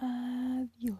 Uh, Adiós.